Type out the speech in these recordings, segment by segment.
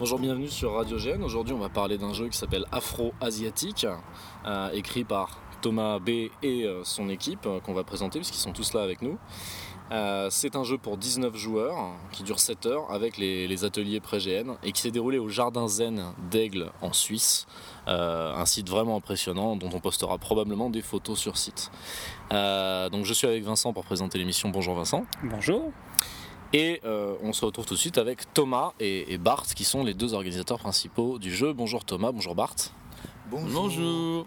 Bonjour, bienvenue sur Radio Gêne. Aujourd'hui, on va parler d'un jeu qui s'appelle Afro-Asiatique, euh, écrit par Thomas B et euh, son équipe, euh, qu'on va présenter puisqu'ils sont tous là avec nous. c'est un jeu pour 19 joueurs qui dure 7 heures avec les, ateliers pré-GN et qui s'est déroulé au Jardin Zen d'Aigle en Suisse. un site vraiment impressionnant dont on postera probablement des photos sur site. donc je suis avec Vincent pour présenter l'émission. Bonjour Vincent. Bonjour. Et euh, on se retrouve tout de suite avec Thomas et, Bart qui sont les deux organisateurs principaux du jeu. Bonjour Thomas, bonjour Bart. Bonjour.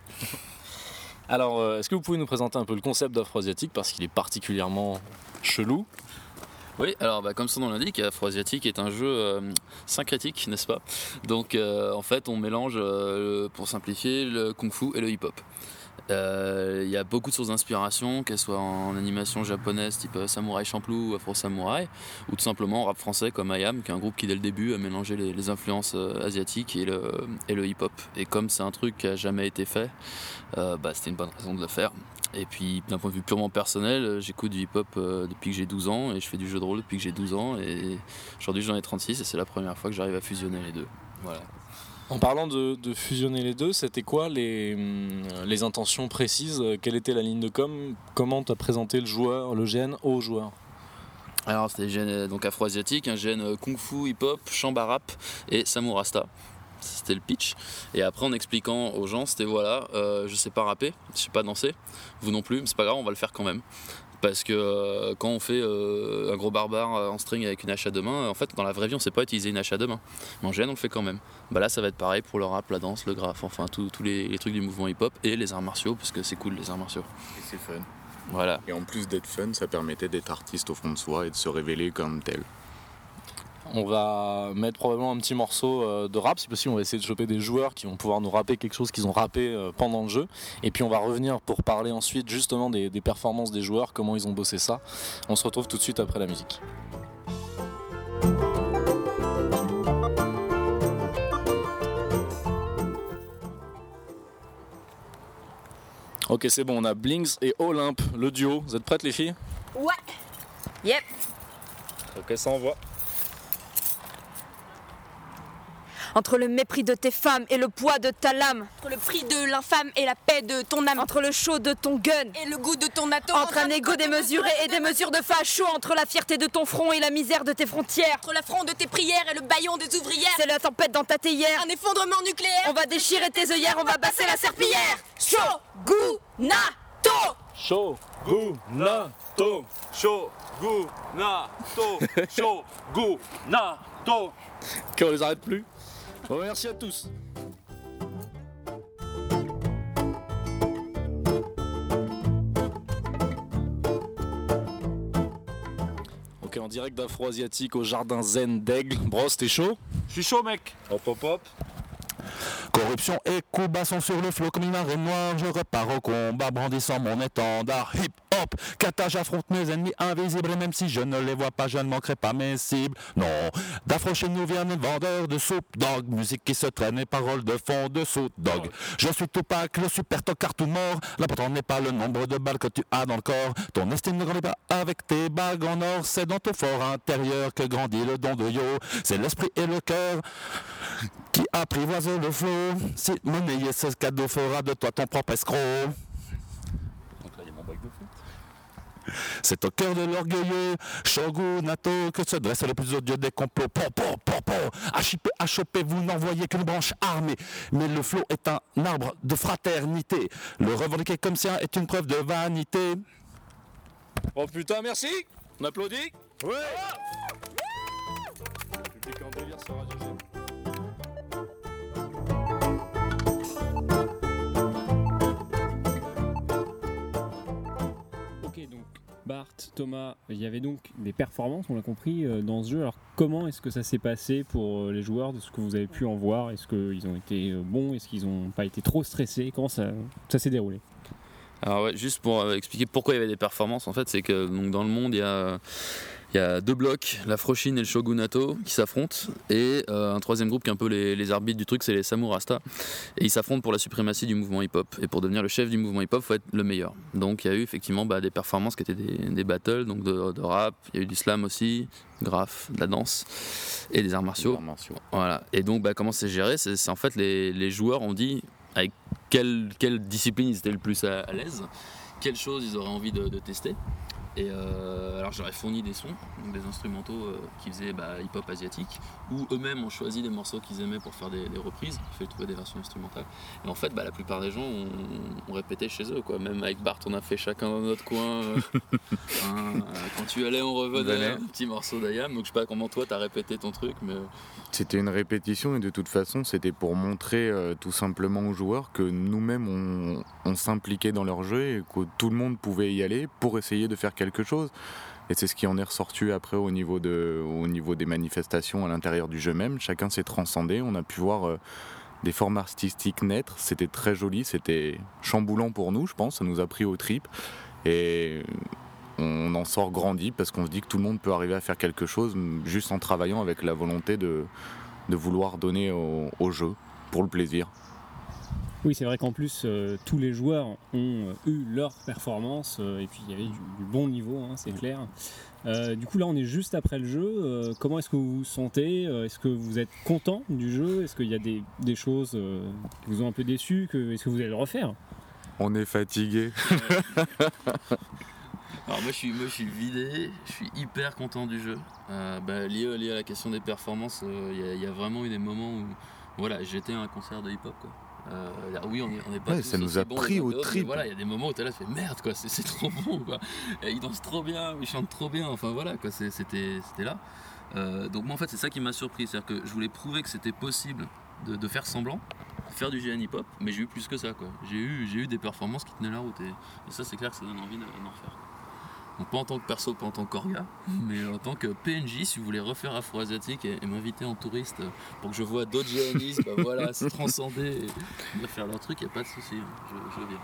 Alors, euh, est-ce que vous pouvez nous présenter un peu le concept d'Afro-Asiatique parce qu'il est particulièrement chelou? Oui, alors bah, comme son nom l'indique, Afro-Asiatique est un jeu euh, syncrétique, n'est-ce pas? Donc en fait, on mélange, pour simplifier, le kung-fu et le hip-hop. Il euh, y a beaucoup de sources d'inspiration, qu'elles soient en animation japonaise type euh, Samurai Champloo ou Afro Samurai, ou tout simplement en rap français comme IAM, qui est un groupe qui dès le début a mélangé les, influences euh, asiatiques et le, hip-hop. Et comme c'est un truc qui a jamais été fait, bah, c'était une bonne raison de le faire. Et puis d'un point de vue purement personnel, j'écoute du hip-hop depuis que j'ai 12 ans et je fais du jeu de rôle depuis que j'ai 12 ans. Et aujourd'hui j'en ai 36 et c'est la première fois que j'arrive à fusionner les deux. Voilà. En parlant de, fusionner les deux, c'était quoi les, hum, les, intentions précises? Quelle était la ligne de com? Comment tu as présenté le joueur, le aux joueurs alors c'était gène euh, donc afro-asiatique, un gène euh, kung-fu, hip-hop, chamba rap et samourasta. C'était le pitch. Et après en expliquant aux gens, c'était voilà, euh, je sais pas rapper, je sais pas danser, vous non plus, mais c'est pas grave, on va le faire quand même. Parce que euh, quand on fait euh, un gros barbare euh, en string avec une hache à deux mains, en fait, dans la vraie vie, on sait pas utiliser une hache à deux mains. Mais en gêne, on le fait quand même. Bah là, ça va être pareil pour le rap, la danse, le graphe, enfin, tous les, trucs du mouvement hip-hop et les arts martiaux, parce que c'est cool, les arts martiaux. Et c'est fun. Voilà. Et en plus d'être fun, ça permettait d'être artiste au fond de soi et de se révéler comme tel. On va mettre probablement un petit morceau euh, de rap, si possible on va essayer de choper des joueurs qui vont pouvoir nous rapper quelque chose qu'ils ont rappé euh, pendant le jeu. Et puis on va revenir pour parler ensuite justement des, performances des joueurs, comment ils ont bossé ça. On se retrouve tout de suite après la musique. Ok, c'est bon, on a Blinks et Olympe, le duo. Vous êtes prêtes les filles? Ouais. Yep. Ok, ça envoie. Entre le mépris de tes femmes et le poids de ta lame. Entre le prix de l'infâme et la paix de ton âme. Entre le chaud de ton gun et le goût de ton atome. Entre un ego démesuré et des mesures de facho. Entre la fierté de ton front et la misère de tes frontières. Entre l'affront de tes prières et le baillon des ouvrières. C'est la tempête dans ta théière. Un effondrement nucléaire. On va déchirer tes œillères, on va passer la serpillière. Chaud, goût, nato. Chaud, goût, nato. Chaud, goût, nato. Chaud, goût, nato. Qu'on les arrête plus? Merci à tous. Ok, en direct d'Afro-Asiatique au jardin Zen d'Aigle. Bros, t'es chaud? Je suis chaud, mec. Hop, hop, hop. Corruption et coups sont sur le flot comme une marée noire. Je repars au combat brandissant mon étendard. Hip hop, kata, j'affronte mes ennemis invisibles. Et même si je ne les vois pas, je ne manquerai pas mes cibles. Non, d'Afro chez nous viennent vendeurs de soupe dog. Musique qui se traîne et paroles de fond de soupe dog. Je suis Tupac, le super tocard tout mort. L'important n'est pas le nombre de balles que tu as dans le corps. Ton estime ne grandit pas avec tes bagues en or. C'est dans ton fort intérieur que grandit le don de yo. C'est l'esprit et le cœur qui apprivoise le flot. Si monnayer ce cadeau fera de toi ton propre escroc. C'est au cœur de l'orgueilleux shogunato que se dressent les plus odieux des complots? Po, po, po, po. À choper, vous n'envoyez qu'une branche armée. Mais le flot est un arbre de fraternité. Le revendiquer comme sien est une preuve de vanité. Oh putain, merci On applaudit Ouais Bart, Thomas, il y avait donc des performances, on l'a compris, euh, dans ce jeu. Alors comment est-ce que ça s'est passé pour euh, les joueurs, de ce que vous avez pu en voir? Est-ce qu'ils ont été euh, bons? Est-ce qu'ils n'ont pas été trop stressés? Comment ça, ça s'est déroulé? Alors juste pour expliquer pourquoi il y avait des performances, en fait, c'est que donc, dans le monde, il y a, Il y a deux blocs, la Froshin et le Shogunato, qui s'affrontent, et euh, un troisième groupe qui est un peu les, les arbitres du truc, c'est les Samurasta. Et ils s'affrontent pour la suprématie du mouvement hip-hop. Et pour devenir le chef du mouvement hip-hop, il faut être le meilleur. Donc il y a eu effectivement bah, des performances qui étaient des, des battles, donc de, de rap, il y a eu du slam aussi, graphe, de la danse, et des arts martiaux. Arts martiaux. Voilà. Et donc, bah, comment c'est géré? C'est, en fait les, les joueurs ont dit avec quelle, quelle discipline ils étaient le plus à, à l'aise, quelles choses ils auraient envie de, de tester. Et euh, alors, j'aurais fourni des sons, donc des instrumentaux euh, qui faisaient bah, hip-hop asiatique, ou eux-mêmes ont choisi des morceaux qu'ils aimaient pour faire des, des reprises, fait trouver des versions instrumentales. Et en fait, bah, la plupart des gens ont, ont répété chez eux, quoi. Même avec Bart, on a fait chacun dans notre coin. euh, hein, euh, quand tu allais, on revenait Venait. un petit morceau d'Ayam. Donc, je sais pas comment toi, t'as répété ton truc, mais. C'était une répétition et de toute façon, c'était pour montrer euh, tout simplement aux joueurs que nous-mêmes, on, on s'impliquait dans leur jeu et que tout le monde pouvait y aller pour essayer de faire quelque Et c'est ce qui en est ressorti après au niveau, de, au niveau des manifestations à l'intérieur du jeu même. Chacun s'est transcendé. On a pu voir euh, des formes artistiques naître. C'était très joli, c'était chamboulant pour nous, je pense. Ça nous a pris aux tripes. Et on en sort grandi parce qu'on se dit que tout le monde peut arriver à faire quelque chose juste en travaillant avec la volonté de, vouloir donner au jeu pour le plaisir. Oui, c'est vrai qu'en plus, euh, tous les joueurs ont euh, eu leur performance, euh, et puis il y avait du, du bon niveau, hein, c'est clair. Euh, du coup, là, on est juste après le jeu. Euh, comment est-ce que vous vous sentez Est-ce que vous êtes content du jeu? Est-ce qu'il y a des, des choses euh, qui vous ont un peu déçu que, Est-ce que vous allez le refaire? On est fatigué. Alors moi je suis, moi, je suis vidé, je suis hyper content du jeu. Euh, bah, lié, lié à la question des performances, euh, il y a- il y, a vraiment eu des moments où voilà, j'étais à un concert de hip-hop. Quoi. Euh, là, oui, on est, on est pas Ouais, tous ça nous a pris mais tripes. Voilà, il y a des moments où t'es là, tu fais merde, quoi, c'est, c'est trop bon, quoi. Et ils dansent trop bien, ils chantent trop bien, enfin voilà, quoi, c'était, c'était là. Euh, donc moi en fait c'est ça qui m'a surpris, c'est-à-dire que je voulais prouver que c'était possible de, de faire semblant, de faire du GN hip-hop, mais j'ai eu plus que ça, quoi. J'ai eu, j'ai eu des performances qui tenaient la route, et, et ça c'est clair que ça donne envie de- d'en refaire. Donc pas en tant que perso, pas en tant qu'orga, mais en tant que PNJ, si vous voulez refaire Afro-Asiatique et, et m'inviter en touriste pour que je vois d'autres GNistes, bah voilà, se transcender et faire leur truc, y a pas de souci, hein, je, je viens.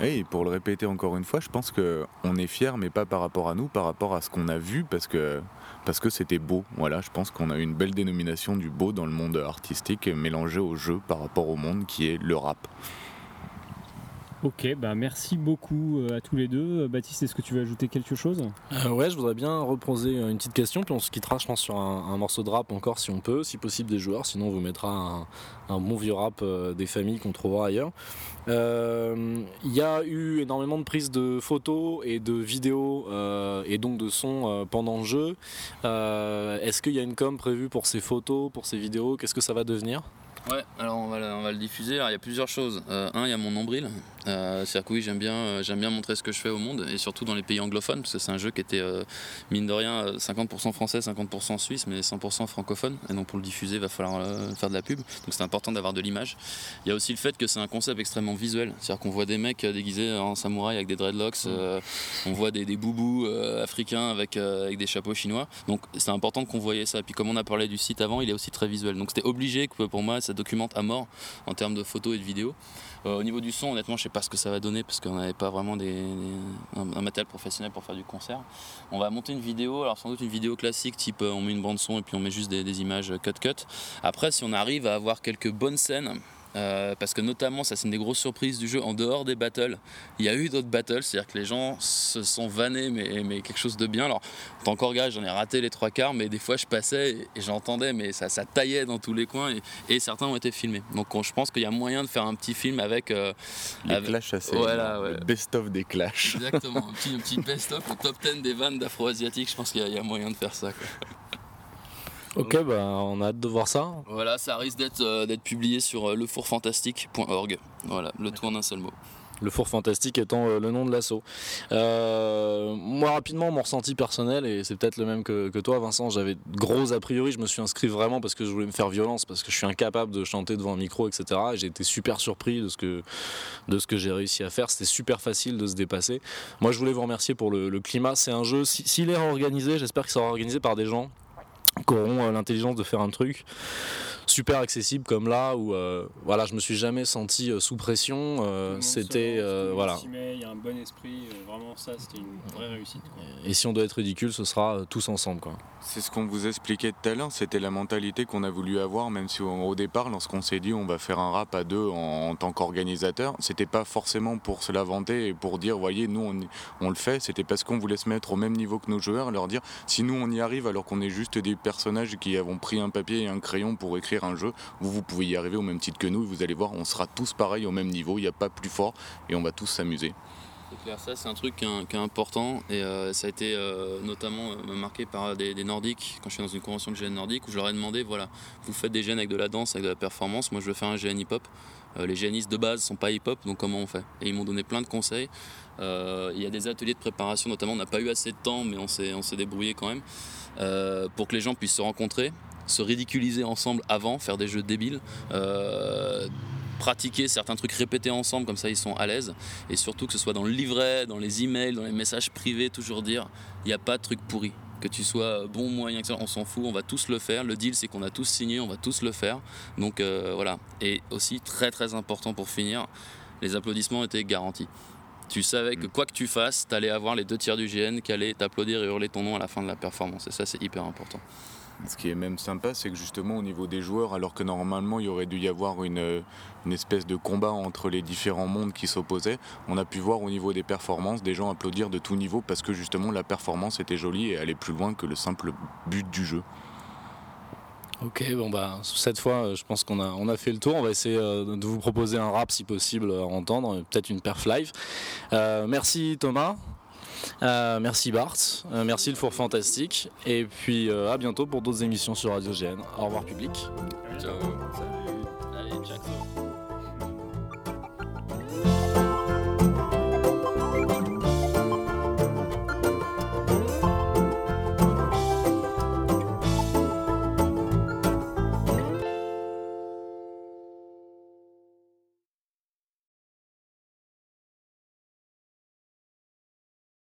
Et pour le répéter encore une fois, je pense qu'on est fier, mais pas par rapport à nous, par rapport à ce qu'on a vu, parce que parce que c'était beau. Voilà, je pense qu'on a eu une belle dénomination du beau dans le monde artistique, mélangé au jeu par rapport au monde qui est le rap. Ok, bah merci beaucoup euh, à tous les deux. Euh, Baptiste, est-ce que tu veux ajouter quelque chose? Euh, ouais, je voudrais bien reposer une petite question, puis on se quittera, je pense, sur un, morceau de rap encore si on peut, si possible des joueurs, sinon on vous mettra un, bon vieux rap des familles qu'on trouvera ailleurs. Il y a eu énormément de prises de photos et de vidéos et donc de sons pendant le jeu. Est-ce qu'il y a une com prévue pour ces photos, pour ces vidéos? Qu'est-ce que ça va devenir? Ouais, alors on va, le- on va le diffuser. Alors il y a plusieurs choses. Euh, un, il y a mon nombril. Euh, C'est-à-dire que oui, j'aime bien, euh, j'aime bien montrer ce que je fais au monde et surtout dans les pays anglophones parce que c'est un jeu qui était mine de rien euh, 50% français, 50% suisse, mais 100% francophone. Et donc pour le diffuser, il va falloir faire de la pub. Donc c'est important d'avoir de l'image. Il y a aussi le fait que c'est un concept extrêmement visuel. C'est-à-dire qu'on voit des mecs déguisés en samouraï avec des dreadlocks, on voit des, des boubous africains avec, avec des chapeaux chinois. Donc c'est important qu'on voyait ça. Et puis comme on a parlé du site avant, il est aussi très visuel. Donc c'était obligé que pour moi ça documente à mort en termes de photos et de vidéos. Euh, au niveau du son, honnêtement, je sais pas ce que ça va donner parce qu'on n'avait pas vraiment des, un, matériel professionnel pour faire du concert. On va monter une vidéo, alors sans doute une vidéo classique type euh, on met une bande son et puis on met juste des, des images cut cut. Après, si on arrive à avoir quelques bonnes scènes. Euh, parce que notamment, ça c'est une des grosses surprises du jeu, en dehors des battles, il y a eu d'autres battles, c'est-à-dire que les gens se sont vannés, mais, mais quelque chose de bien. Alors, en tant qu'orga, j'en ai raté les trois quarts, mais des fois je passais et, et j'entendais, mais ça, ça taillait dans tous les coins et, et certains ont été filmés. Donc on- je pense qu'il y a moyen de faire un petit film avec. euh, Les avec- clashs assez. Voilà, ouais. Le best-of des clashs. Exactement, un petit, best-of, le top 10 des vannes d'afro-asiatiques, je pense qu'il y, y a moyen de faire ça. quoi. Ok, bah on a hâte de voir ça. Voilà, ça risque d'être euh, d'être publié sur euh, lefourfantastique.org. Voilà, le tout en un seul mot. Le four fantastique étant euh, le nom de l'assaut. Euh, moi, rapidement, mon ressenti personnel, et c'est peut-être le même que, que toi, Vincent, j'avais de gros a priori. Je me suis inscrit vraiment parce que je voulais me faire violence, parce que je suis incapable de chanter devant un micro, etc. Et j'ai été super surpris de ce que, de ce que j'ai réussi à faire. C'était super facile de se dépasser. Moi, je voulais vous remercier pour le, le climat. C'est un jeu, si- s'il est organisé, j'espère qu'il sera organisé par des gens qui auront euh, l'intelligence de faire un truc super accessible comme là où euh, voilà je me suis jamais senti euh, sous pression euh, c'était euh, voilà Il y a un bon esprit, euh, vraiment ça c'était une vraie réussite. quoi. et si on doit être ridicule ce sera euh, tous ensemble quoi C'est ce qu'on vous expliquait tout à l'heure, c'était la mentalité qu'on a voulu avoir, même si au, au départ, lorsqu'on s'est dit on va faire un rap à deux en, en tant qu'organisateur, c'était pas forcément pour se la vanter et pour dire, voyez, nous on, on le fait, c'était parce qu'on voulait se mettre au même niveau que nos joueurs, leur dire, si nous on y arrive alors qu'on est juste des personnages qui avons pris un papier et un crayon pour écrire un jeu, vous, vous pouvez y arriver au même titre que nous, vous allez voir, on sera tous pareils au même niveau, il n'y a pas plus fort, et on va tous s'amuser. C'est clair, ça c'est un truc qui est, qui est important et euh, ça a été euh, notamment euh, marqué par des, des Nordiques quand je suis dans une convention de GN nordique où je leur ai demandé voilà, vous faites des GN avec de la danse, avec de la performance, moi je veux faire un GN hip-hop. Euh, les GNistes de base sont pas hip-hop donc comment on fait? Et ils m'ont donné plein de conseils. Euh, Il y a des ateliers de préparation notamment, on n'a pas eu assez de temps mais on s'est on s'est débrouillé quand même euh, pour que les gens puissent se rencontrer, se ridiculiser ensemble avant, faire des jeux débiles. pratiquer certains trucs répétés ensemble comme ça ils sont à l'aise et surtout que ce soit dans le livret, dans les emails, dans les messages privés, toujours dire il n'y a pas de truc pourri. Que tu sois bon, moyen, etc., on s'en fout, on va tous le faire. Le deal, c'est qu'on a tous signé, on va tous le faire. Donc euh, voilà. Et aussi, très très important pour finir, les applaudissements étaient garantis. Tu savais que quoi que tu fasses, t'allais avoir les deux tiers du GN qui allaient t'applaudir et hurler ton nom à la fin de la performance. Et ça, c'est hyper important. Ce qui est même sympa, c'est que justement au niveau des joueurs, alors que normalement il y aurait dû y avoir une, espèce de combat entre les différents mondes qui s'opposaient, on a pu voir au niveau des performances des gens applaudir de tout niveau parce que justement la performance était jolie et allait plus loin que le simple but du jeu. Ok, bon bah cette fois, euh, je pense qu'on a, on a fait le tour. On va essayer euh, de vous proposer un rap si possible à entendre, peut-être une perf live. Euh, merci Thomas, Euh, merci Bart, Euh, merci le Four Fantastique, et puis euh, à bientôt pour d'autres émissions sur Radio GN. Au revoir public. Ciao.